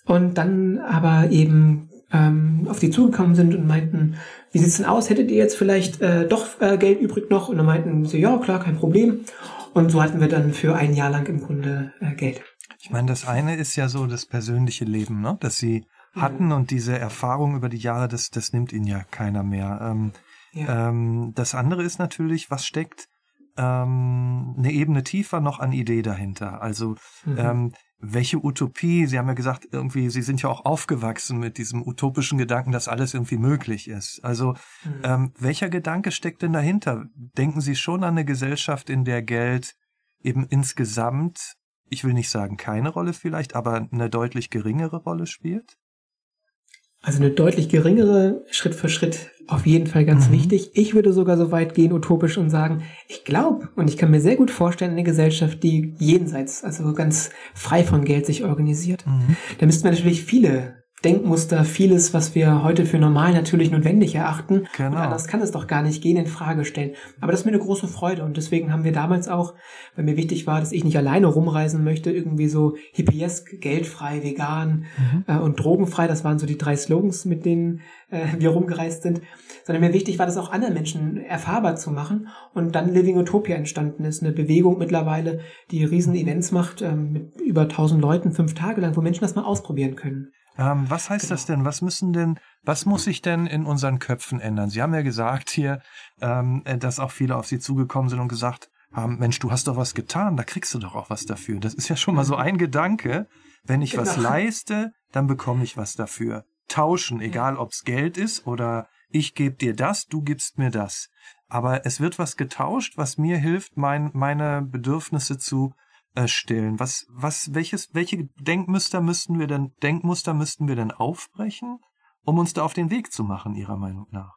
Und dann aber eben ähm, auf die zugekommen sind und meinten, wie sieht's denn aus? Hättet ihr jetzt vielleicht äh, doch äh, Geld übrig noch? Und dann meinten sie, ja, klar, kein Problem. Und so hatten wir dann für ein Jahr lang im Grunde äh, Geld. Ich meine, das eine ist ja so das persönliche Leben, ne? das sie hatten und diese Erfahrung über die Jahre, das, das nimmt ihnen ja keiner mehr. Ähm, Ja. ähm, das andere ist natürlich, was steckt ähm, eine Ebene tiefer noch an Idee dahinter. Also Mhm. ähm, welche Utopie, Sie haben ja gesagt, irgendwie, Sie sind ja auch aufgewachsen mit diesem utopischen Gedanken, dass alles irgendwie möglich ist. Also Mhm. ähm, welcher Gedanke steckt denn dahinter? Denken Sie schon an eine Gesellschaft, in der Geld eben insgesamt, ich will nicht sagen keine Rolle vielleicht, aber eine deutlich geringere Rolle spielt? Also eine deutlich geringere, Schritt für Schritt auf jeden Fall ganz Mhm. wichtig. Ich würde sogar so weit gehen, utopisch und sagen, ich glaube und ich kann mir sehr gut vorstellen, eine Gesellschaft, die jenseits, also ganz frei von Geld sich organisiert. Mhm. Da müssten wir natürlich viele Denkmuster, vieles, was wir heute für normal natürlich notwendig erachten. Genau. Und anders kann es doch gar nicht gehen, in Frage stellen. Aber das ist mir eine große Freude und deswegen haben wir damals auch, weil mir wichtig war, dass ich nicht alleine rumreisen möchte, irgendwie so hippiesk, geldfrei, vegan Mhm. äh, und drogenfrei. Das waren so die drei Slogans, mit denen äh, *laughs* wir rumgereist sind. Sondern mir wichtig war, das auch anderen Menschen erfahrbar zu machen. Und dann Living Utopia entstanden ist. Eine Bewegung mittlerweile, die riesen Events macht, ähm, mit über 1000 Leuten, fünf Tage lang, wo Menschen das mal ausprobieren können. Ähm, was heißt Genau. das denn? Was müssen denn, was muss sich denn in unseren Köpfen ändern? Sie haben ja gesagt hier, ähm, äh, dass auch viele auf Sie zugekommen sind und gesagt haben, Mensch, du hast doch was getan, da kriegst du doch auch was dafür. Das ist ja schon mal so ein Gedanke. Wenn ich was Genau. leiste, dann bekomme ich was dafür. Tauschen, egal ob's Geld ist oder ich gebe dir das, du gibst mir das. Aber es wird was getauscht, was mir hilft, mein, meine Bedürfnisse zu äh, stillen? Was, was, welches, welche Denkmuster müssten wir denn, Denkmuster müssten wir denn aufbrechen, um uns da auf den Weg zu machen, Ihrer Meinung nach?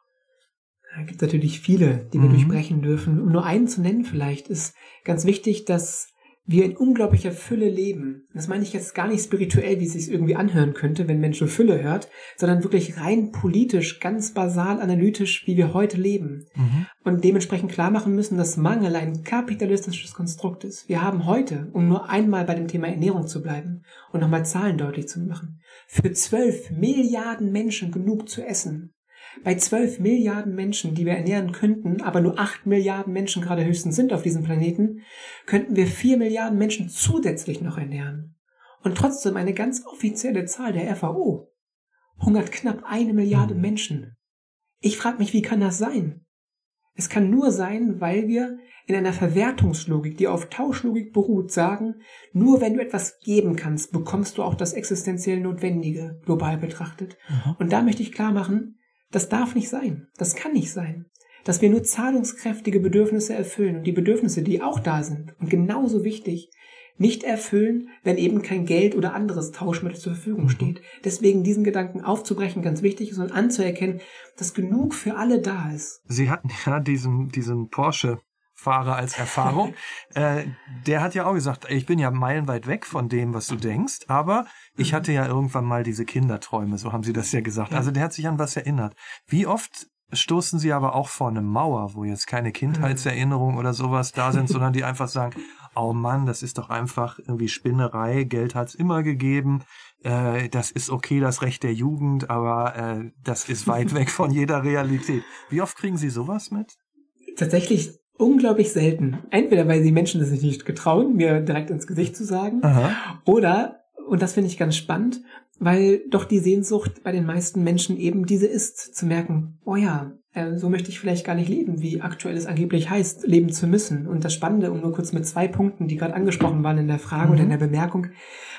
Da gibt es natürlich viele, die wir mhm. durchbrechen dürfen. Um nur einen zu nennen vielleicht, ist ganz wichtig, dass wir in unglaublicher Fülle leben. Das meine ich jetzt gar nicht spirituell, wie es sich irgendwie anhören könnte, wenn Menschen Fülle hört, sondern wirklich rein politisch, ganz basal analytisch, wie wir heute leben. Mhm. Und dementsprechend klar machen müssen, dass Mangel ein kapitalistisches Konstrukt ist. Wir haben heute, um nur einmal bei dem Thema Ernährung zu bleiben und nochmal Zahlen deutlich zu machen, für zwölf Milliarden Menschen genug zu essen. Bei zwölf Milliarden Menschen, die wir ernähren könnten, aber nur acht Milliarden Menschen gerade höchstens sind auf diesem Planeten, könnten wir vier Milliarden Menschen zusätzlich noch ernähren. Und trotzdem eine ganz offizielle Zahl der FAO hungert knapp eine Milliarde hm. Menschen. Ich frage mich, wie kann das sein? Es kann nur sein, weil wir in einer Verwertungslogik, die auf Tauschlogik beruht, sagen, nur wenn du etwas geben kannst, bekommst du auch das existenziell Notwendige, global betrachtet. Mhm. Und da möchte ich klar machen, das darf nicht sein. Das kann nicht sein. Dass wir nur zahlungskräftige Bedürfnisse erfüllen und die Bedürfnisse, die auch da sind und genauso wichtig, nicht erfüllen, wenn eben kein Geld oder anderes Tauschmittel zur Verfügung mhm. steht. Deswegen diesen Gedanken aufzubrechen ganz wichtig ist und anzuerkennen, dass genug für alle da ist. Sie hatten ja diesen, diesen Porsche Fahrer als Erfahrung. *laughs* äh, der hat ja auch gesagt, ich bin ja meilenweit weg von dem, was du denkst, aber ich mhm. hatte ja irgendwann mal diese Kinderträume, so haben sie das ja gesagt. Ja. Also der hat sich an was erinnert. Wie oft stoßen sie aber auch vor eine Mauer, wo jetzt keine Kindheitserinnerungen oder sowas da sind, sondern die einfach sagen, *laughs* oh Mann, das ist doch einfach irgendwie Spinnerei, Geld hat's immer gegeben, äh, das ist okay, das Recht der Jugend, aber äh, das ist weit *laughs* weg von jeder Realität. Wie oft kriegen Sie sowas mit? Tatsächlich unglaublich selten. Entweder weil die Menschen das sich nicht getrauen, mir direkt ins Gesicht zu sagen, Aha. oder, und das finde ich ganz spannend, weil doch die Sehnsucht bei den meisten Menschen eben diese ist, zu merken, oh ja, äh, so möchte ich vielleicht gar nicht leben, wie aktuell es angeblich heißt, leben zu müssen. Und das Spannende, um nur kurz mit zwei Punkten, die gerade angesprochen waren in der Frage mhm. oder in der Bemerkung,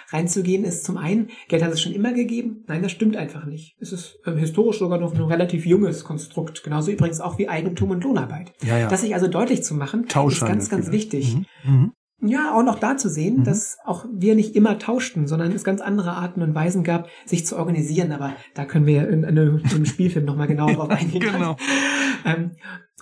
reinzugehen, ist zum einen, Geld hat es schon immer gegeben. Nein, das stimmt einfach nicht. Es ist äh, historisch sogar noch ein relativ junges Konstrukt. Genauso übrigens auch wie Eigentum und Lohnarbeit. Ja, ja. Das sich also deutlich zu machen, ist ganz, ganz wichtig. Mhm. Mhm. Ja, auch noch da zu sehen, mhm. dass auch wir nicht immer tauschten, sondern es ganz andere Arten und Weisen gab, sich zu organisieren. Aber da können wir in, in, in einem Spielfilm nochmal genauer drauf *laughs* eingehen. genau. Ähm,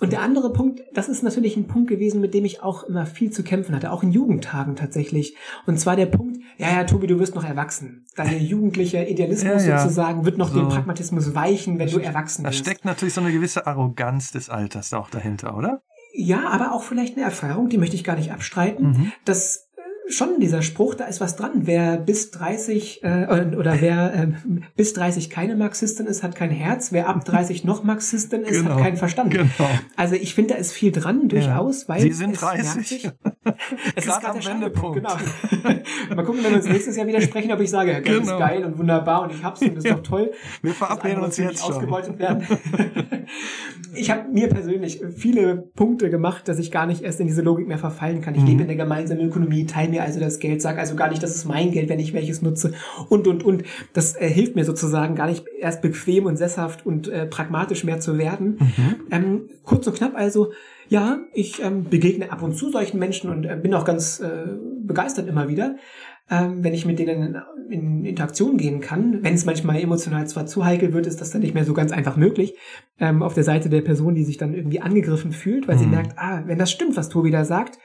und der andere Punkt, das ist natürlich ein Punkt gewesen, mit dem ich auch immer viel zu kämpfen hatte, auch in Jugendtagen tatsächlich. Und zwar der Punkt, ja, ja, Tobi, du wirst noch erwachsen. Dein jugendlicher Idealismus ja, ja. sozusagen wird noch so. dem Pragmatismus weichen, wenn du erwachsen bist. Da steckt natürlich so eine gewisse Arroganz des Alters auch dahinter, oder? Ja, aber auch vielleicht eine Erfahrung, die möchte ich gar nicht abstreiten, mhm. dass schon dieser Spruch, da ist was dran. Wer bis 30 äh, oder wer äh, bis 30 keine Marxistin ist, hat kein Herz. Wer ab 30 noch Marxistin ist, genau. hat keinen Verstand. Genau. Also ich finde, da ist viel dran durchaus, ja. weil Sie sind 30. *laughs* es ist gerade der Wendepunkt. Genau. *laughs* Mal gucken, wenn wir uns nächstes Jahr wieder sprechen, ob ich sage, ja, genau. ist geil und wunderbar und ich hab's und das ist doch toll. Wir verabreden uns jetzt schon. ausgebeutet werden. *laughs* ich habe mir persönlich viele Punkte gemacht, dass ich gar nicht erst in diese Logik mehr verfallen kann. Ich mhm. lebe in der gemeinsamen Ökonomie, teile mir also das Geld, sage also gar nicht, das ist mein Geld, wenn ich welches nutze und, und, und. Das äh, hilft mir sozusagen gar nicht erst bequem und sesshaft und äh, pragmatisch mehr zu werden. Mhm. Ähm, kurz und knapp also, ja, ich ähm, begegne ab und zu solchen Menschen und äh, bin auch ganz äh, begeistert immer wieder, ähm, wenn ich mit denen in Interaktion gehen kann. Wenn es manchmal emotional zwar zu heikel wird, ist das dann nicht mehr so ganz einfach möglich. Ähm, auf der Seite der Person, die sich dann irgendwie angegriffen fühlt, weil mhm. sie merkt, ah, wenn das stimmt, was Tobi da sagt,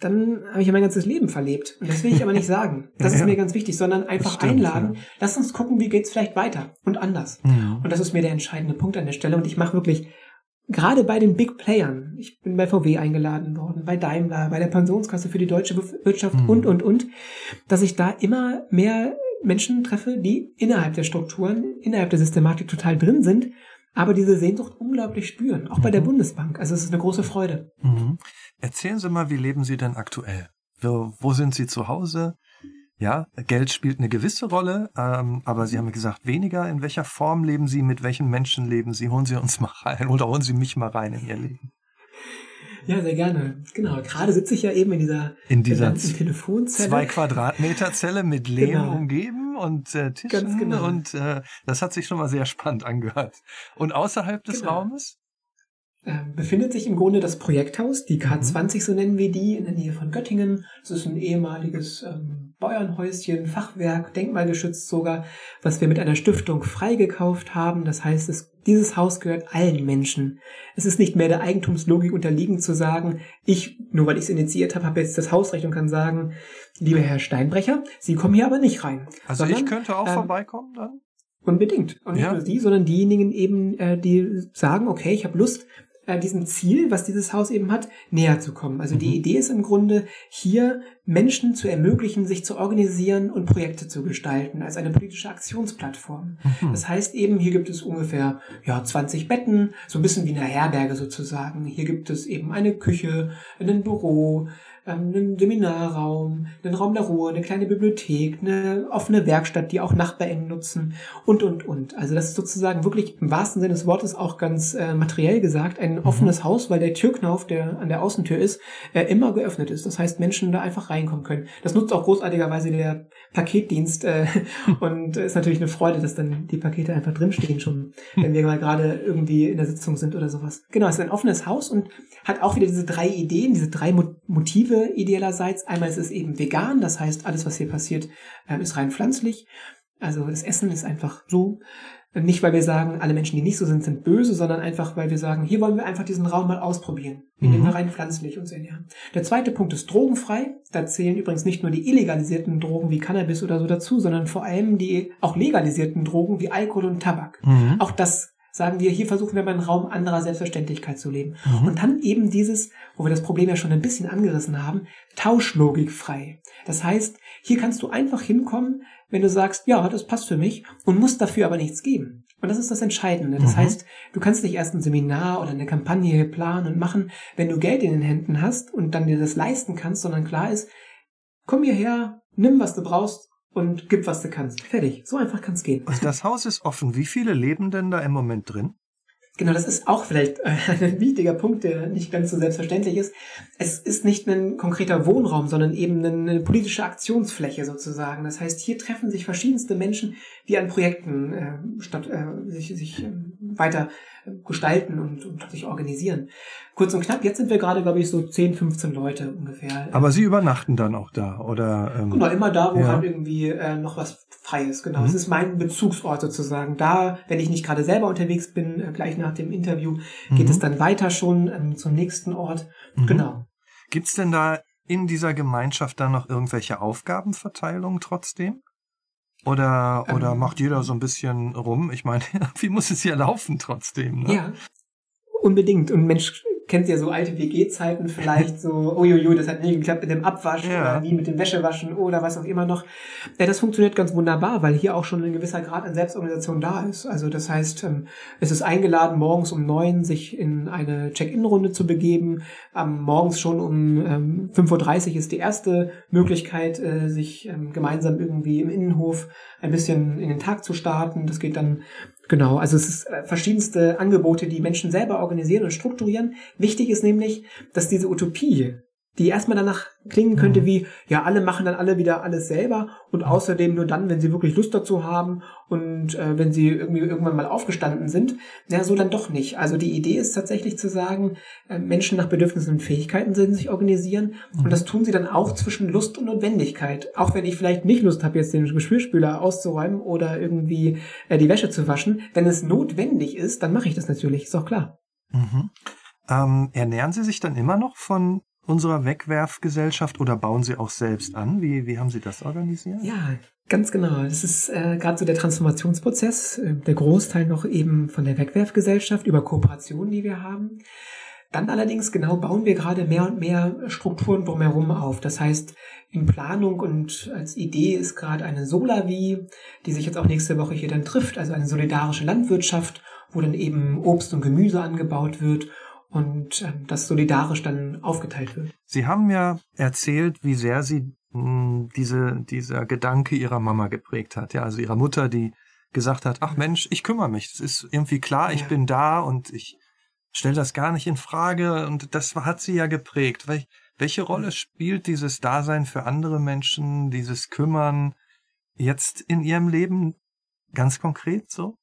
dann habe ich ja mein ganzes Leben verlebt. Und das will ich aber nicht *laughs* sagen. Das ja, ist mir ganz wichtig, sondern einfach stimmt, einladen. Ja. Lass uns gucken, wie geht's vielleicht weiter und anders. Und das ist mir der entscheidende Punkt an der Stelle. Und ich mache wirklich gerade bei den Big Playern, ich bin bei VW eingeladen worden, bei Daimler, bei der Pensionskasse für die deutsche Wirtschaft mhm. und, und, und, dass ich da immer mehr Menschen treffe, die innerhalb der Strukturen, innerhalb der Systematik total drin sind, aber diese Sehnsucht unglaublich spüren, auch bei der mhm. Bundesbank. Also es ist eine große Freude. Mhm. Erzählen Sie mal, wie leben Sie denn aktuell? Wo, wo sind Sie zu Hause? Ja, Geld spielt eine gewisse Rolle, ähm, aber Sie haben gesagt, weniger. In welcher Form leben Sie? Mit welchen Menschen leben Sie? Holen Sie uns *laughs* mal rein oder holen Sie mich mal rein in Ihr Leben. Ja, sehr gerne. Genau. Gerade sitze ich ja eben in dieser, in dieser Telefonzelle. Zwei Quadratmeter Zelle mit Lehm genau. umgeben und äh, Tischen genau. und äh, das hat sich schon mal sehr spannend angehört. Und außerhalb des genau. Raumes? Äh, befindet sich im Grunde das Projekthaus, die K20, so nennen wir die, in der Nähe von Göttingen. Das ist ein ehemaliges ähm, Bauernhäuschen, Fachwerk, denkmalgeschützt sogar, was wir mit einer Stiftung freigekauft haben. Das heißt, es, dieses Haus gehört allen Menschen. Es ist nicht mehr der Eigentumslogik unterliegend zu sagen, ich, nur weil ich es initiiert habe, habe jetzt das Hausrecht und kann sagen, lieber Herr Steinbrecher, Sie kommen hier aber nicht rein. Also Sondern, ich könnte auch ähm, vorbeikommen dann? Unbedingt. Und nicht ja. nur Sie, sondern diejenigen eben, äh, die sagen, okay, ich habe Lust, äh, diesem Ziel, was dieses Haus eben hat, näher zu kommen. Also mhm. die Idee ist im Grunde, hier Menschen zu ermöglichen, sich zu organisieren und Projekte zu gestalten, als eine politische Aktionsplattform. Mhm. Das heißt eben, hier gibt es ungefähr ja, 20 Betten, so ein bisschen wie eine Herberge sozusagen. Hier gibt es eben eine Küche, ein Büro, einen Seminarraum, einen Raum der Ruhe, eine kleine Bibliothek, eine offene Werkstatt, die auch NachbarInnen nutzen und, und, und. Also das ist sozusagen wirklich im wahrsten Sinne des Wortes auch ganz äh, materiell gesagt ein mhm. offenes Haus, weil der Türknauf, der an der Außentür ist, äh, immer geöffnet ist. Das heißt, Menschen da einfach reinkommen können. Das nutzt auch großartigerweise der Paketdienst äh, *laughs* und ist natürlich eine Freude, dass dann die Pakete einfach drinstehen schon, wenn wir mal gerade irgendwie in der Sitzung sind oder sowas. Genau, es ist ein offenes Haus und hat auch wieder diese drei Ideen, diese drei Motive, idealerseits. Einmal ist es eben vegan, das heißt, alles, was hier passiert, ähm, ist rein pflanzlich. Also das Essen ist einfach so. Nicht, weil wir sagen, alle Menschen, die nicht so sind, sind böse, sondern einfach, weil wir sagen, hier wollen wir einfach diesen Raum mal ausprobieren, indem mhm. wir rein pflanzlich uns ernähren. Der zweite Punkt ist drogenfrei. Da zählen übrigens nicht nur die illegalisierten Drogen wie Cannabis oder so dazu, sondern vor allem die auch legalisierten Drogen wie Alkohol und Tabak. Mhm. Auch das sagen wir, hier versuchen wir mal einen Raum anderer Selbstverständlichkeit zu leben. Mhm. Und dann eben dieses, wo wir das Problem ja schon ein bisschen angerissen haben, Tauschlogik frei. Das heißt, hier kannst du einfach hinkommen, wenn du sagst, ja, das passt für mich und musst dafür aber nichts geben. Und das ist das Entscheidende. Das mhm. heißt, du kannst nicht erst ein Seminar oder eine Kampagne planen und machen, wenn du Geld in den Händen hast und dann dir das leisten kannst, sondern klar ist, komm hierher, nimm, was du brauchst und gib, was du kannst. Fertig. So einfach kann es gehen. Und das Haus ist offen. Wie viele leben denn da im Moment drin? Genau, das ist auch vielleicht äh, *laughs* ein wichtiger Punkt, der nicht ganz so selbstverständlich ist. Es ist nicht ein konkreter Wohnraum, sondern eben eine politische Aktionsfläche sozusagen. Das heißt, hier treffen sich verschiedenste Menschen, die an Projekten äh, statt, äh, sich, sich äh, weiter gestalten und, und sich organisieren. Kurz und knapp, jetzt sind wir gerade, glaube ich, so 10, 15 Leute ungefähr. Aber Sie übernachten dann auch da, oder? Ähm, genau, immer da, wo ja. halt irgendwie äh, noch was frei ist, genau. Mhm. Das ist mein Bezugsort sozusagen. Da, wenn ich nicht gerade selber unterwegs bin, äh, gleich nach dem Interview, geht mhm. es dann weiter schon ähm, zum nächsten Ort. Mhm. Genau. Gibt's denn da in dieser Gemeinschaft dann noch irgendwelche Aufgabenverteilungen trotzdem? Oder, oder ähm, macht jeder so ein bisschen rum? Ich meine, *laughs* wie muss es hier laufen trotzdem? Ne? Ja, unbedingt. Und Mensch, kennt ja so alte WG-Zeiten vielleicht so, *laughs* uiuiui, das hat nie geklappt mit dem Abwasch ja. oder nie mit dem Wäschewaschen oder was auch immer noch. Ja, das funktioniert ganz wunderbar, weil hier auch schon ein gewisser Grad an Selbstorganisation da ist. Also das heißt, ähm, es ist eingeladen, morgens um neun sich in eine Check-in-Runde zu begeben. Am morgens schon um 5.30 ähm, Uhr ist die erste Möglichkeit, äh, sich ähm, gemeinsam irgendwie im Innenhof ein bisschen in den Tag zu starten. Das geht dann Genau, also es ist äh, verschiedenste Angebote, die Menschen selber organisieren und strukturieren. Wichtig ist nämlich, dass diese Utopie, die erstmal danach klingen könnte mhm. wie, ja, alle machen dann alle wieder alles selber und außerdem nur dann, wenn sie wirklich Lust dazu haben und äh, wenn sie irgendwie irgendwann mal aufgestanden sind. Ja, so dann doch nicht. Also die Idee ist tatsächlich zu sagen, äh, Menschen nach Bedürfnissen und Fähigkeiten sollen sich organisieren mhm. und das tun sie dann auch zwischen Lust und Notwendigkeit. Auch wenn ich vielleicht nicht Lust habe, jetzt den Geschirrspüler auszuräumen oder irgendwie äh, die Wäsche zu waschen, wenn es notwendig ist, dann mache ich das natürlich, ist auch klar. Mhm. Ähm, ernähren Sie sich dann immer noch von unserer Wegwerfgesellschaft oder bauen Sie auch selbst an? Wie, wie haben Sie das organisiert? Ja, ganz genau. Das ist äh, gerade so der Transformationsprozess, äh, der Großteil noch eben von der Wegwerfgesellschaft über Kooperationen, die wir haben. Dann allerdings genau bauen wir gerade mehr und mehr Strukturen drumherum auf. Das heißt, in Planung und als Idee ist gerade eine Solavi, die sich jetzt auch nächste Woche hier dann trifft, also eine solidarische Landwirtschaft, wo dann eben Obst und Gemüse angebaut wird und ähm, das solidarisch dann aufgeteilt wird. Sie haben ja erzählt, wie sehr Sie mh, hm, diese, dieser Gedanke Ihrer Mama geprägt hat. Ja, also Ihrer Mutter, die gesagt hat, ach Mensch, ich kümmere mich. Es ist irgendwie klar, ich ja. bin da und ich stelle das gar nicht in Frage. Und das hat sie ja geprägt. Wel welche Rolle spielt dieses Dasein für andere Menschen, dieses Kümmern jetzt in Ihrem Leben ganz konkret so?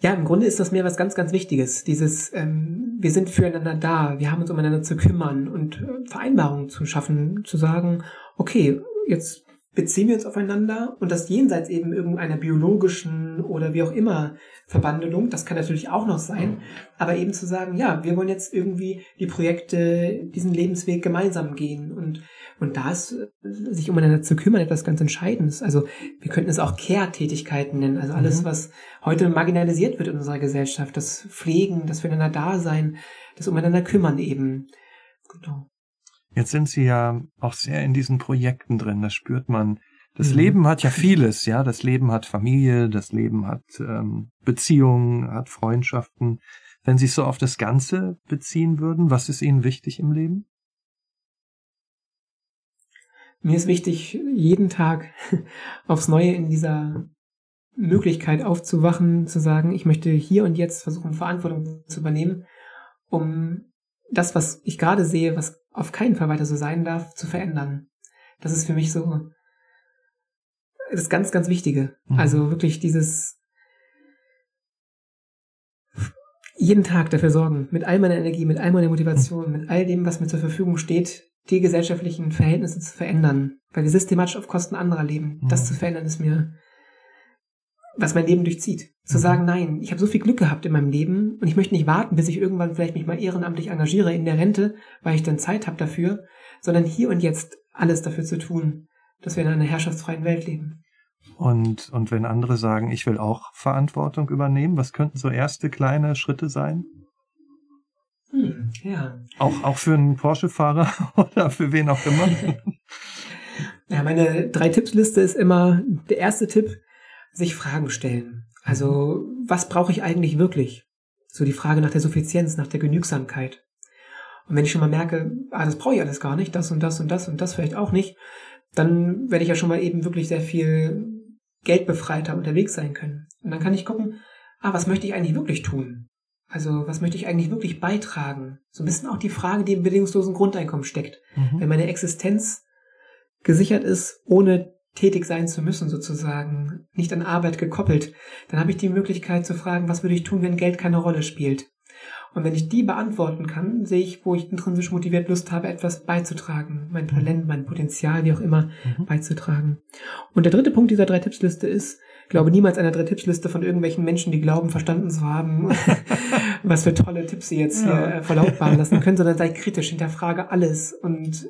Ja, im Grunde ist das mir was ganz, ganz Wichtiges. Dieses, ähm, wir sind füreinander da, wir haben uns umeinander zu kümmern und äh, Vereinbarungen zu schaffen, zu sagen, okay, jetzt beziehen wir uns aufeinander und das jenseits eben irgendeiner biologischen oder wie auch immer Verbandelung, das kann natürlich auch noch sein, aber eben zu sagen, ja, wir wollen jetzt irgendwie die Projekte, diesen Lebensweg gemeinsam gehen und und da ist sich umeinander zu kümmern etwas ganz Entscheidendes. Also wir könnten es auch Care-Tätigkeiten nennen, also alles, mhm. was heute marginalisiert wird in unserer Gesellschaft, das Pflegen, das Füreinander Dasein, das Umeinander kümmern eben. Genau. Jetzt sind Sie ja auch sehr in diesen Projekten drin, das spürt man. Das mhm. Leben hat ja vieles, ja. Das Leben hat Familie, das Leben hat ähm, Beziehungen, hat Freundschaften. Wenn Sie es so auf das Ganze beziehen würden, was ist Ihnen wichtig im Leben? Mir ist wichtig, jeden Tag *laughs* aufs Neue in dieser Möglichkeit aufzuwachen, zu sagen, ich möchte hier und jetzt versuchen, Verantwortung zu übernehmen, um das, was ich gerade sehe, was auf keinen Fall weiter so sein darf, zu verändern. Das ist für mich so das ganz, ganz Wichtige. Mhm. Also wirklich dieses jeden Tag dafür sorgen, mit all meiner Energie, mit all meiner Motivation, mhm. mit all dem, was mir zur Verfügung steht, die gesellschaftlichen Verhältnisse zu verändern, weil wir systematisch auf Kosten anderer leben. Mhm. Das zu verändern ist mir, was mein Leben durchzieht. Zu mhm. sagen, nein, ich habe so viel Glück gehabt in meinem Leben und ich möchte nicht warten, bis ich irgendwann vielleicht mich mal ehrenamtlich engagiere in der Rente, weil ich dann Zeit habe dafür, sondern hier und jetzt alles dafür zu tun, dass wir in einer herrschaftsfreien Welt leben. Und, und wenn andere sagen, ich will auch Verantwortung übernehmen, was könnten so erste kleine Schritte sein? Hm, ja. Auch, auch für einen Porsche-Fahrer *laughs* oder für wen auch immer? *laughs* ja, meine drei Tippsliste ist immer der erste Tipp, sich Fragen stellen. Also, was brauche ich eigentlich wirklich? So die Frage nach der Suffizienz, nach der Genügsamkeit. Und wenn ich schon mal merke, ah, das brauche ich alles gar nicht, das und das und das und das vielleicht auch nicht, dann werde ich ja schon mal eben wirklich sehr viel geldbefreiter unterwegs sein können. Und dann kann ich gucken, ah, was möchte ich eigentlich wirklich tun? Also, was möchte ich eigentlich wirklich beitragen? So ein bisschen auch die Frage, die im bedingungslosen Grundeinkommen steckt. Mhm. Wenn meine Existenz gesichert ist, ohne tätig sein zu müssen, sozusagen, nicht an Arbeit gekoppelt, dann habe ich die Möglichkeit zu fragen, was würde ich tun, wenn Geld keine Rolle spielt? Und wenn ich die beantworten kann, sehe ich, wo ich intrinsisch motiviert Lust habe, etwas beizutragen, mein Talent, mein Potenzial, wie auch immer, mhm. beizutragen. Und der dritte Punkt dieser drei Tippsliste ist, glaube niemals einer drei Tippsliste von irgendwelchen Menschen, die glauben, verstanden zu haben, *laughs* was für tolle Tipps sie jetzt ja. hier äh, verlautbaren lassen können, sondern sei kritisch, hinterfrage alles und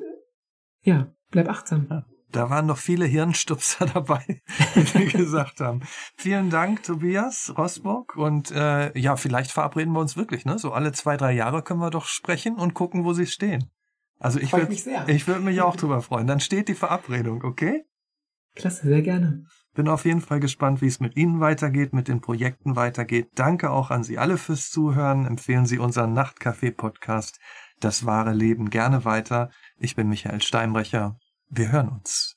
ja, bleib achtsam. Ja. Da waren noch viele Hirnstupser *laughs* dabei, die gesagt haben. Vielen Dank, Tobias Rosburg. Und äh, ja, vielleicht verabreden wir uns wirklich, ne? So alle zwei, drei Jahre können wir doch sprechen und gucken, wo sie stehen. Also ich würde ich würde mich auch drüber freuen. Dann steht die Verabredung, okay? Klasse, sehr gerne. Bin auf jeden Fall gespannt, wie es mit Ihnen weitergeht, mit den Projekten weitergeht. Danke auch an Sie alle fürs Zuhören. Empfehlen Sie unseren Nachtcafé-Podcast Das wahre Leben gerne weiter. Ich bin Michael Steinbrecher. Wir hören uns.